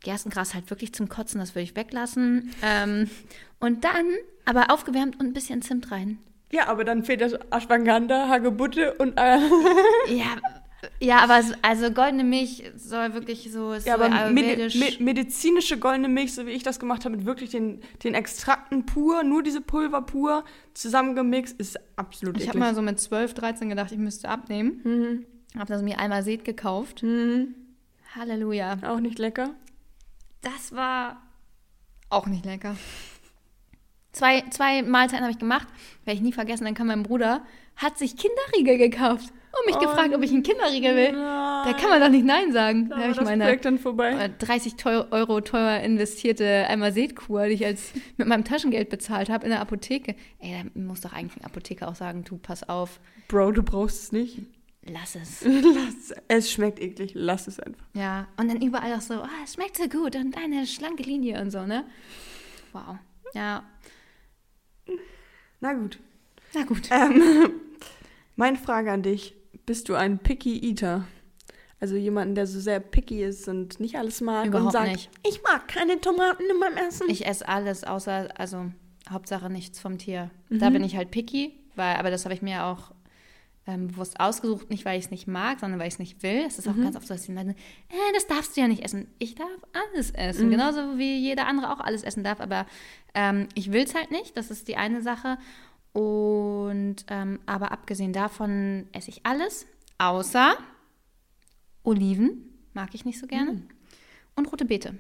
Gerstengras halt wirklich zum Kotzen, das würde ich weglassen. Ähm, und dann aber aufgewärmt und ein bisschen Zimt rein. Ja, aber dann fehlt das Ashwagandha, Hagebutte und äh, Ja, ja, aber also goldene Milch soll wirklich so, ja, aber medi me medizinische goldene Milch, so wie ich das gemacht habe, mit wirklich den, den Extrakten pur, nur diese Pulver pur zusammengemixt, ist absolut ich habe mal so mit 12, 13 gedacht, ich müsste abnehmen. Mhm. Habe das mir einmal Seed gekauft. Mhm. Halleluja. Auch nicht lecker. Das war auch nicht lecker. Zwei, zwei Mahlzeiten habe ich gemacht, werde ich nie vergessen. Dann kam mein Bruder, hat sich Kinderriegel gekauft und mich Oh gefragt, ob ich einen Kinderriegel will. Nein. Da kann man doch nicht Nein sagen. Da, Da habe ich meine dann vorbei. äh, 30 teu Euro teuer investierte Einmal-Seht-Kur, die ich als mit meinem Taschengeld bezahlt habe in der Apotheke. Ey, da muss doch eigentlich ein Apotheker auch sagen, du, pass auf, Bro, du brauchst es nicht. Lass es. Lass, es schmeckt eklig, lass es einfach. Ja, und dann überall auch so, ah, es schmeckt so gut und eine schlanke Linie und so, ne? Wow. Ja, Na gut. na gut. Ähm, meine Frage an dich. Bist du ein Picky Eater? Also jemanden, der so sehr picky ist und nicht alles mag und Überhaupt sagt, nicht. ich mag keine Tomaten in meinem Essen. Ich esse alles, außer, also Hauptsache nichts vom Tier. Da bin ich halt picky, weil, aber das habe ich mir auch ähm, bewusst ausgesucht, nicht weil ich es nicht mag, sondern weil ich es nicht will. Es ist auch ganz oft so, dass die Leute, äh, das darfst du ja nicht essen. Ich darf alles essen, genauso wie jeder andere auch alles essen darf, aber ähm, ich will es halt nicht, das ist die eine Sache. Und ähm, aber abgesehen davon esse ich alles, außer Oliven, mag ich nicht so gerne. Und rote Beete.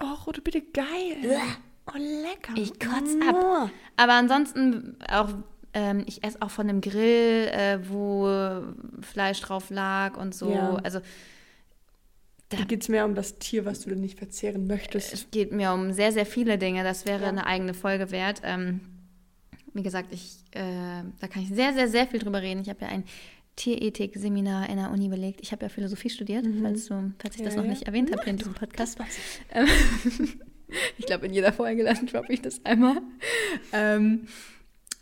oh, rote Bitte, geil. Oh, lecker. Ich kotz ab. Aber ansonsten auch, ähm, ich esse auch von einem Grill, äh, wo Fleisch drauf lag und so. Ja. Also Da geht es mehr um das Tier, was du denn nicht verzehren möchtest. es geht mir um sehr, sehr viele Dinge. Das wäre Ja. eine eigene Folge wert. Ähm, wie gesagt, ich, äh, da kann ich sehr, sehr, sehr viel drüber reden. Ich habe ja ein Tierethik-Seminar in der Uni belegt. Ich habe ja Philosophie studiert, falls, du, falls ich das Mhm. Ja, noch ja. nicht erwähnt habe in diesem Podcast. Das ich. Ähm, ich glaube, in jeder Folge dann droppe ich das einmal. Ähm,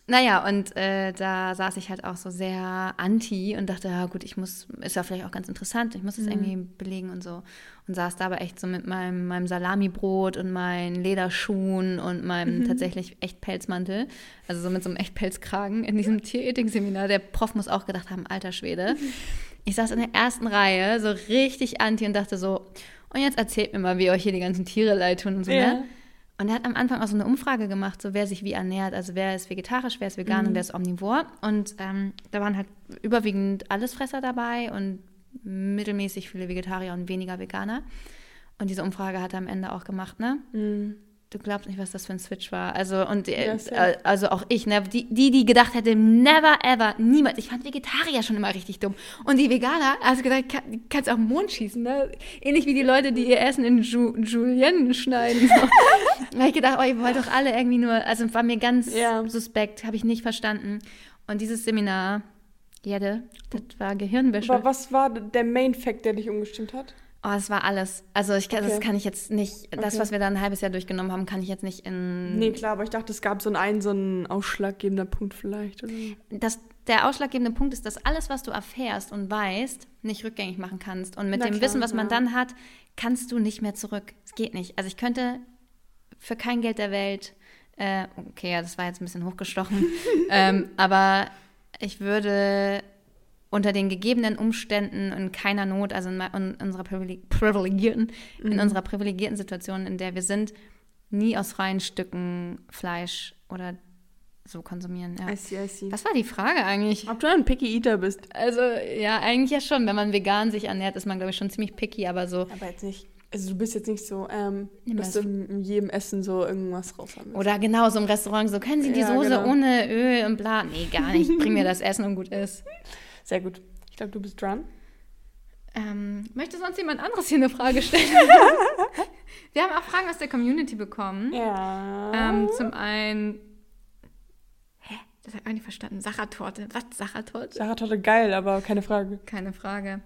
naja, und äh, da saß ich halt auch so sehr anti und dachte, ja gut, ich muss, ist ja vielleicht auch ganz interessant, ich muss Mhm. das irgendwie belegen und so. Und saß da aber echt so mit meinem, meinem Salamibrot und meinen Lederschuhen und meinem Mhm. tatsächlich echt Pelzmantel, also so mit so einem echt Pelzkragen in diesem Tierethik-Seminar. Der Prof muss auch gedacht haben, alter Schwede. Ich saß in der ersten Reihe, so richtig anti und dachte so, und jetzt erzählt mir mal, wie euch hier die ganzen Tiere leid tun und so, Ja. ne? Und er hat am Anfang auch so eine Umfrage gemacht, so wer sich wie ernährt. Also wer ist vegetarisch, wer ist vegan und wer ist omnivor. Und ähm, da waren halt überwiegend Allesfresser dabei und mittelmäßig viele Vegetarier und weniger Veganer. Und diese Umfrage hat er am Ende auch gemacht, ne? Mhm. Du glaubst nicht, was das für ein Switch war. Also, und äh, Ja, safe. äh, also auch ich, ne? Die, die, die gedacht hätte, never ever, niemals. Ich fand Vegetarier schon immer richtig dumm. Und die Veganer, also gedacht, kann, kannst auf den Mond schießen, ne? Ähnlich wie die Leute, die ihr Essen in Ju Julienne schneiden. So. da habe ich gedacht, oh, ihr wollt doch alle irgendwie nur, also war mir ganz Ja. suspekt, habe ich nicht verstanden. Und dieses Seminar, Jede, das war Gehirnwäsche. Aber was war der Main Fact, der dich umgestimmt hat? Oh, es war alles. Also ich kann, das Okay. kann ich jetzt nicht, das, Okay. was wir da ein halbes Jahr durchgenommen haben, kann ich jetzt nicht in Nee, klar, aber ich dachte, es gab so einen, so einen ausschlaggebender Punkt vielleicht. Oder? das, der ausschlaggebende Punkt ist, dass alles, was du erfährst und weißt, nicht rückgängig machen kannst. Und mit Na dem klar, Wissen, was man ja. dann hat, kannst du nicht mehr zurück. Es geht nicht. Also ich könnte für kein Geld der Welt, äh, okay, ja, das war jetzt ein bisschen hochgestochen, ähm, aber ich würde unter den gegebenen Umständen in keiner Not, also in, in unserer privileg privilegierten, in unserer privilegierten Situation, in der wir sind, nie aus freien Stücken Fleisch oder so konsumieren. Ja. I see, I see. Was war die Frage eigentlich? Ob du ein Picky Eater bist. Also, ja, eigentlich ja schon. Wenn man vegan sich ernährt, ist man, glaube ich, schon ziemlich picky, aber so. Aber jetzt nicht. Also du bist jetzt nicht so, ähm, dass du in jedem Essen so irgendwas raus haben willst. Oder genau, so im Restaurant, so können Sie die Ja, Soße genau. ohne Öl und bla. Nee, gar nicht. Bring mir das Essen und gut ist. Sehr gut. Ich glaube, du bist dran. Ähm, möchte sonst jemand anderes hier eine Frage stellen? Wir haben auch Fragen aus der Community bekommen. Ja. Ähm, zum einen. Hä? Das habe ich auch nicht verstanden. Sachertorte. Was? Sachertorte? Sarah Torte geil, aber keine Frage. Keine Frage.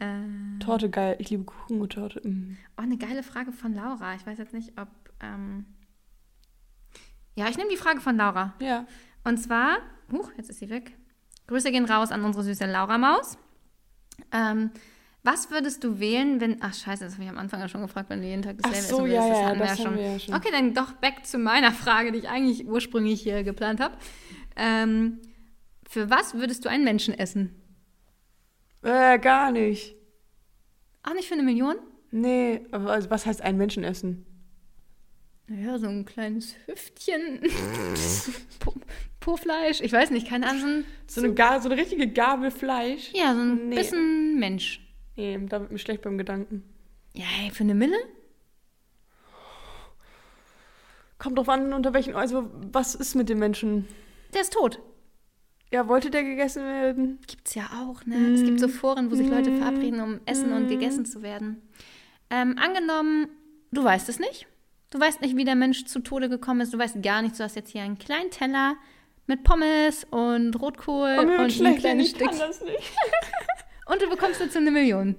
Äh, Torte geil. Ich liebe Kuchen und Torte. Mm. Oh, eine geile Frage von Laura. Ich weiß jetzt nicht, ob. Ähm ja, ich nehme die Frage von Laura. Ja. Und zwar, huch, jetzt ist sie weg. Grüße gehen raus an unsere süße Laura Maus. Ähm, was würdest du wählen, wenn. Ach, scheiße, das habe ich am Anfang ja schon gefragt, wenn du jeden Tag Ach dasselbe so, essen ja, würdest. ja, hatten das haben wir ja schon. Okay, dann doch back zu meiner Frage, die ich eigentlich ursprünglich hier geplant habe. Ähm, für was würdest du einen Menschen essen? Äh, gar nicht. Auch nicht für eine Million? Nee, aber also, was heißt ein Menschen essen? Naja, so ein kleines Hüftchen. Po-Fleisch. Ich weiß nicht, keine Ahnung. so ein- So eine, Ga so eine richtige Gabel Fleisch? Ja, so ein Nee. bisschen Mensch. Nee, da wird mir schlecht beim Gedanken. Ja, ey, für eine Mille? Kommt drauf an, unter welchen. Also, was ist mit dem Menschen? Der ist tot. Ja, wollte der gegessen werden? Gibt's ja auch, ne? Mm. Es gibt so Foren, wo sich Leute mm. verabreden, um essen mm. und gegessen zu werden. Ähm, angenommen, du weißt es nicht. Du weißt nicht, wie der Mensch zu Tode gekommen ist. Du weißt gar nichts. Du hast jetzt hier einen kleinen Teller mit Pommes und Rotkohl oh, und ein kleines Stück. Und du bekommst dazu eine Million.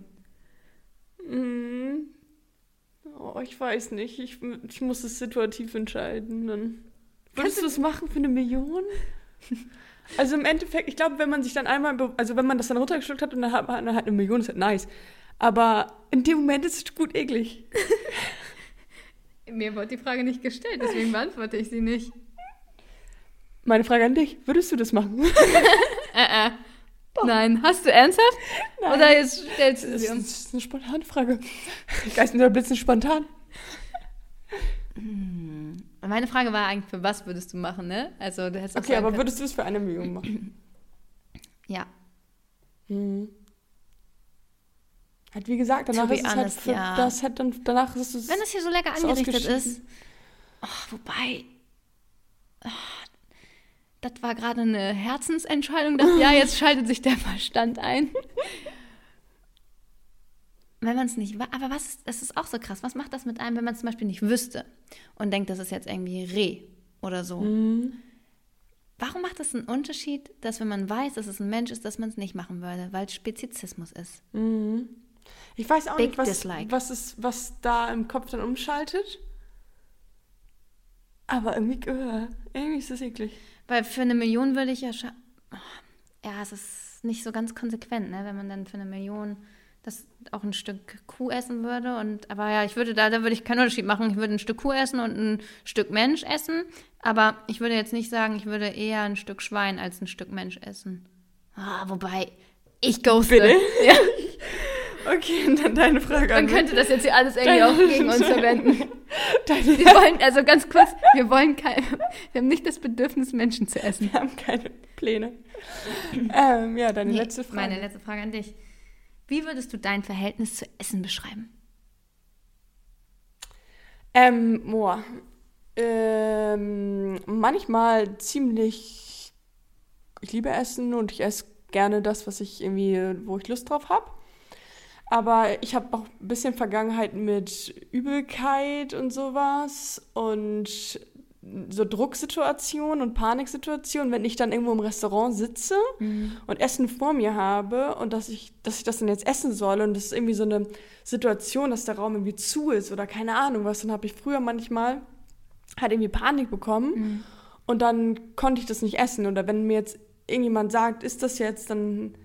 Mm. Oh, ich weiß nicht. Ich, ich muss es situativ entscheiden. Dann. Würdest du es machen für eine Million? Also im Endeffekt, ich glaube, wenn man sich dann einmal, also wenn man das dann runtergeschluckt hat und dann hat man halt eine Million, ist halt nice. Aber in dem Moment ist es gut eklig. Mir wurde die Frage nicht gestellt, deswegen beantworte ich sie nicht. Meine Frage an dich, würdest du das machen? äh, äh. Nein, hast du ernsthaft? Nein. Oder jetzt stellst du sie uns? Das ist eine spontane Frage. Geist oder Blitzen spontan. Hm. Meine Frage war eigentlich, für was würdest du machen, ne? Also, du hättest okay, aber würdest du es für eine Million machen? ja. Hm. Halt, wie gesagt, danach ist es halt honest, halt für, ja. das hat dann, danach ist es Wenn es hier so lecker angerichtet ist. Oh, wobei, oh, das war gerade eine Herzensentscheidung. Dachte, ja, jetzt schaltet sich der Verstand ein. wenn man es nicht aber was das ist auch so krass. Was macht das mit einem, wenn man zum Beispiel nicht wüsste und denkt, das ist jetzt irgendwie Reh oder so? Mhm. Warum macht das einen Unterschied, dass wenn man weiß, dass es ein Mensch ist, dass man es nicht machen würde, weil es Spezizismus ist? Mhm. Ich weiß auch Big nicht, was, was, ist, was da im Kopf dann umschaltet. Aber irgendwie, uh, irgendwie ist das eklig. Weil für eine Million würde ich ja schon. Oh, ja, es ist nicht so ganz konsequent, ne? wenn man dann für eine Million das auch ein Stück Kuh essen würde. Und, aber ja, ich würde da, da würde ich keinen Unterschied machen. Ich würde ein Stück Kuh essen und ein Stück Mensch essen. Aber ich würde jetzt nicht sagen, ich würde eher ein Stück Schwein als ein Stück Mensch essen. Ah, wobei, ich ghoste. Bitte? Ja. Okay, und dann deine Frage Man könnte das jetzt hier alles irgendwie deine, auch gegen uns verwenden. Deine, wir wollen, also ganz kurz, wir wollen kein, wir haben nicht das Bedürfnis, Menschen zu essen. Wir haben keine Pläne. ähm, ja, deine nee, letzte Frage. Meine letzte Frage an dich. Wie würdest du dein Verhältnis zu Essen beschreiben? Ähm, boah. Ähm, manchmal ziemlich. Ich liebe Essen und ich esse gerne das, was ich irgendwie, wo ich Lust drauf habe. Aber ich habe auch ein bisschen Vergangenheit mit Übelkeit und sowas und so Drucksituationen und Paniksituationen, wenn ich dann irgendwo im Restaurant sitze mhm. und Essen vor mir habe und dass ich, dass ich das dann jetzt essen soll und das ist irgendwie so eine Situation, dass der Raum irgendwie zu ist oder keine Ahnung was, dann habe ich früher manchmal halt irgendwie Panik bekommen mhm. und dann konnte ich das nicht essen oder wenn mir jetzt irgendjemand sagt, ist das jetzt, dann,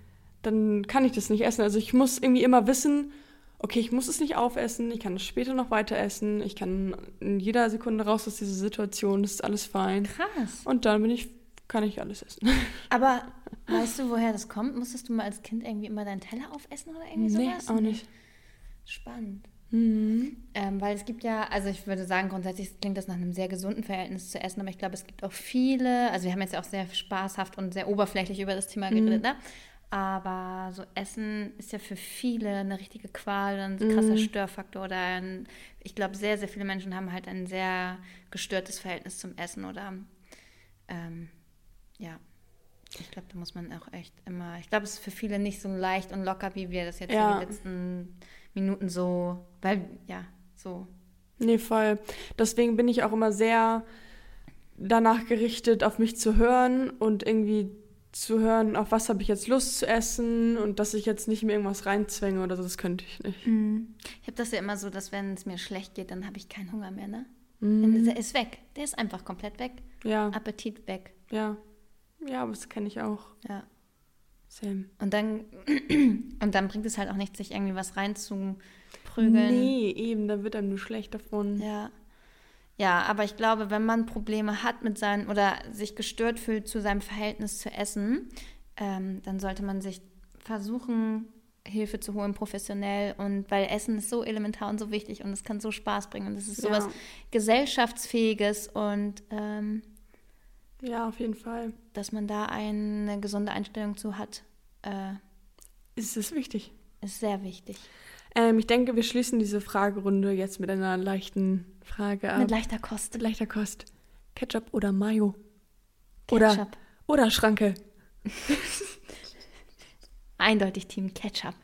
dann kann ich das nicht essen. Also ich muss irgendwie immer wissen, okay, ich muss es nicht aufessen, ich kann es später noch weiter essen, ich kann in jeder Sekunde raus aus dieser Situation, das ist alles fein. Krass. Und dann bin ich, kann ich alles essen. Aber weißt du, woher das kommt? Musstest du mal als Kind irgendwie immer deinen Teller aufessen oder irgendwie nee, sowas? auch nicht. Spannend. Mhm. Ähm, weil es gibt ja, also ich würde sagen, grundsätzlich klingt das nach einem sehr gesunden Verhältnis zu essen, aber ich glaube, es gibt auch viele, also wir haben jetzt ja auch sehr spaßhaft und sehr oberflächlich über das Thema geredet, mhm. ne? Aber so Essen ist ja für viele eine richtige Qual, ein krasser mhm. Störfaktor. Oder ein, ich glaube, sehr, sehr viele Menschen haben halt ein sehr gestörtes Verhältnis zum Essen. Oder ähm, ja, ich glaube, da muss man auch echt immer. Ich glaube, es ist für viele nicht so leicht und locker, wie wir das jetzt ja. in den letzten Minuten so, weil, ja, so. Nee, voll. Deswegen bin ich auch immer sehr danach gerichtet, auf mich zu hören und irgendwie zu hören, auf was habe ich jetzt Lust zu essen und dass ich jetzt nicht mehr irgendwas reinzwänge oder so, das könnte ich nicht. Mhm. Ich habe das ja immer so, dass wenn es mir schlecht geht, dann habe ich keinen Hunger mehr, ne? Mhm. Der ist weg. Der ist einfach komplett weg. Ja. Appetit weg. Ja. Ja, aber das kenne ich auch. Ja. Same. Und dann, und dann bringt es halt auch nichts, sich irgendwie was reinzuprügeln. Nee, eben, da wird einem nur schlecht davon. Ja. Ja, aber ich glaube, wenn man Probleme hat mit seinem oder sich gestört fühlt zu seinem Verhältnis zu Essen, ähm, dann sollte man sich versuchen, Hilfe zu holen, professionell. Und weil Essen ist so elementar und so wichtig und es kann so Spaß bringen und es ist sowas ja. gesellschaftsfähiges und ähm, ja, auf jeden Fall. Dass man da eine gesunde Einstellung zu hat. Äh, ist es wichtig? Ist sehr wichtig. Ähm, ich denke, wir schließen diese Fragerunde jetzt mit einer leichten Frage ab. Mit leichter Kost. Mit leichter Kost. Ketchup oder Mayo? Ketchup. Oder, oder Schranke. Eindeutig Team Ketchup.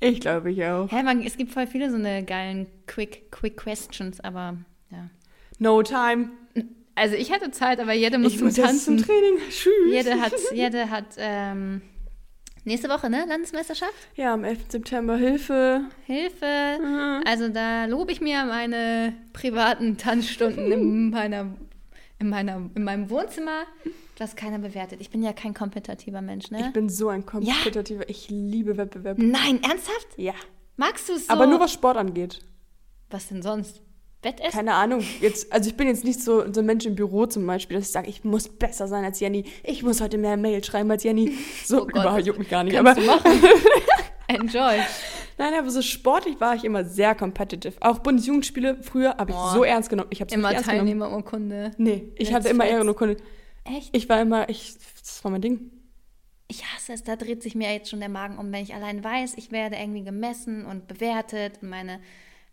Ich glaube, ich auch. Hä, man, es gibt voll viele so eine geilen Quick, Quick Questions, aber ja. No time. Also ich hatte Zeit, aber jede muss Ich zum muss jetzt Tanzen. zum Training. Tschüss. Jede hat, jede hat ähm, nächste Woche, ne? Landesmeisterschaft? Ja, am 11. September Hilfe. Hilfe. Mhm. Also da lobe ich mir meine privaten Tanzstunden in, meiner, in, meiner, in meinem Wohnzimmer, das keiner bewertet. Ich bin ja kein kompetitiver Mensch, ne? Ich bin so ein kompetitiver. Ich liebe Wettbewerb. Nein, ernsthaft? Ja. Magst du es so? Aber nur was Sport angeht. Was denn sonst? Wettessen? Keine Ahnung. Jetzt, also ich bin jetzt nicht so, so ein Mensch im Büro zum Beispiel, dass ich sage, ich muss besser sein als Jenny. Ich muss heute mehr Mail schreiben als Jenny. So Oh überhaupt juckt mich gar nicht. Kannst Aber du machen. Enjoy. nein, aber so sportlich war ich immer sehr competitive. Auch Bundesjugendspiele früher habe ich so ernst genommen. Ich habe Immer. Teilnehmerurkunde. Nee, ich hatte immer. Ehrenurkunde. Echt? Ich war immer, ich, das war mein Ding. Ich hasse es, da dreht sich mir jetzt schon der Magen um, wenn ich allein weiß, ich werde irgendwie gemessen und bewertet und meine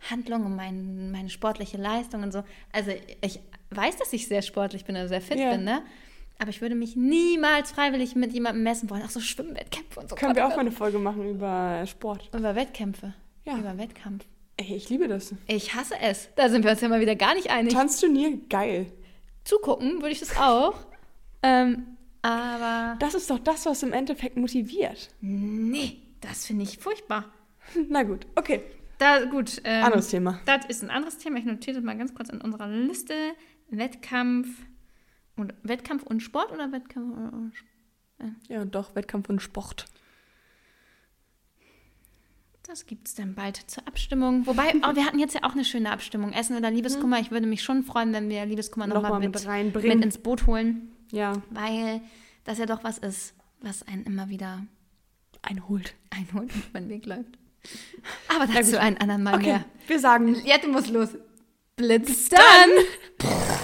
Handlung und mein, meine sportliche Leistung und so. Also ich weiß, dass ich sehr sportlich bin oder sehr fit Ja. bin, ne? Aber ich würde mich niemals freiwillig mit jemandem messen wollen. Auch so Schwimmwettkämpfe und so. Können wir auch oh mal eine Folge machen über Sport. Über Wettkämpfe. Ja. Über Wettkampf. Ey, ich liebe das. Ich hasse es. Da sind wir uns ja mal wieder gar nicht einig. Tanzturnier, geil. Zugucken würde ich das auch. ähm, aber Das ist doch das, was im Endeffekt motiviert. nee, das finde ich furchtbar. Na gut, okay. Da, gut. Ähm, Anderes Thema. Das ist ein anderes Thema. Ich notiere das mal ganz kurz in unserer Liste. Wettkampf und Wettkampf und Sport oder Wettkampf und Ja, doch, Wettkampf und Sport. Das gibt es dann bald zur Abstimmung. Wobei, oh, wir hatten jetzt ja auch eine schöne Abstimmung. Essen oder Liebeskummer. Ich würde mich schon freuen, wenn wir Liebeskummer nochmal Nochmal mit, mit mit, ins Boot holen, Ja, weil das ja doch was ist, was einen immer wieder einholt. einholt und über den Weg läuft. Aber dazu einen anderen Mal Okay, mehr. wir sagen Jetzt muss los. Blitz dann!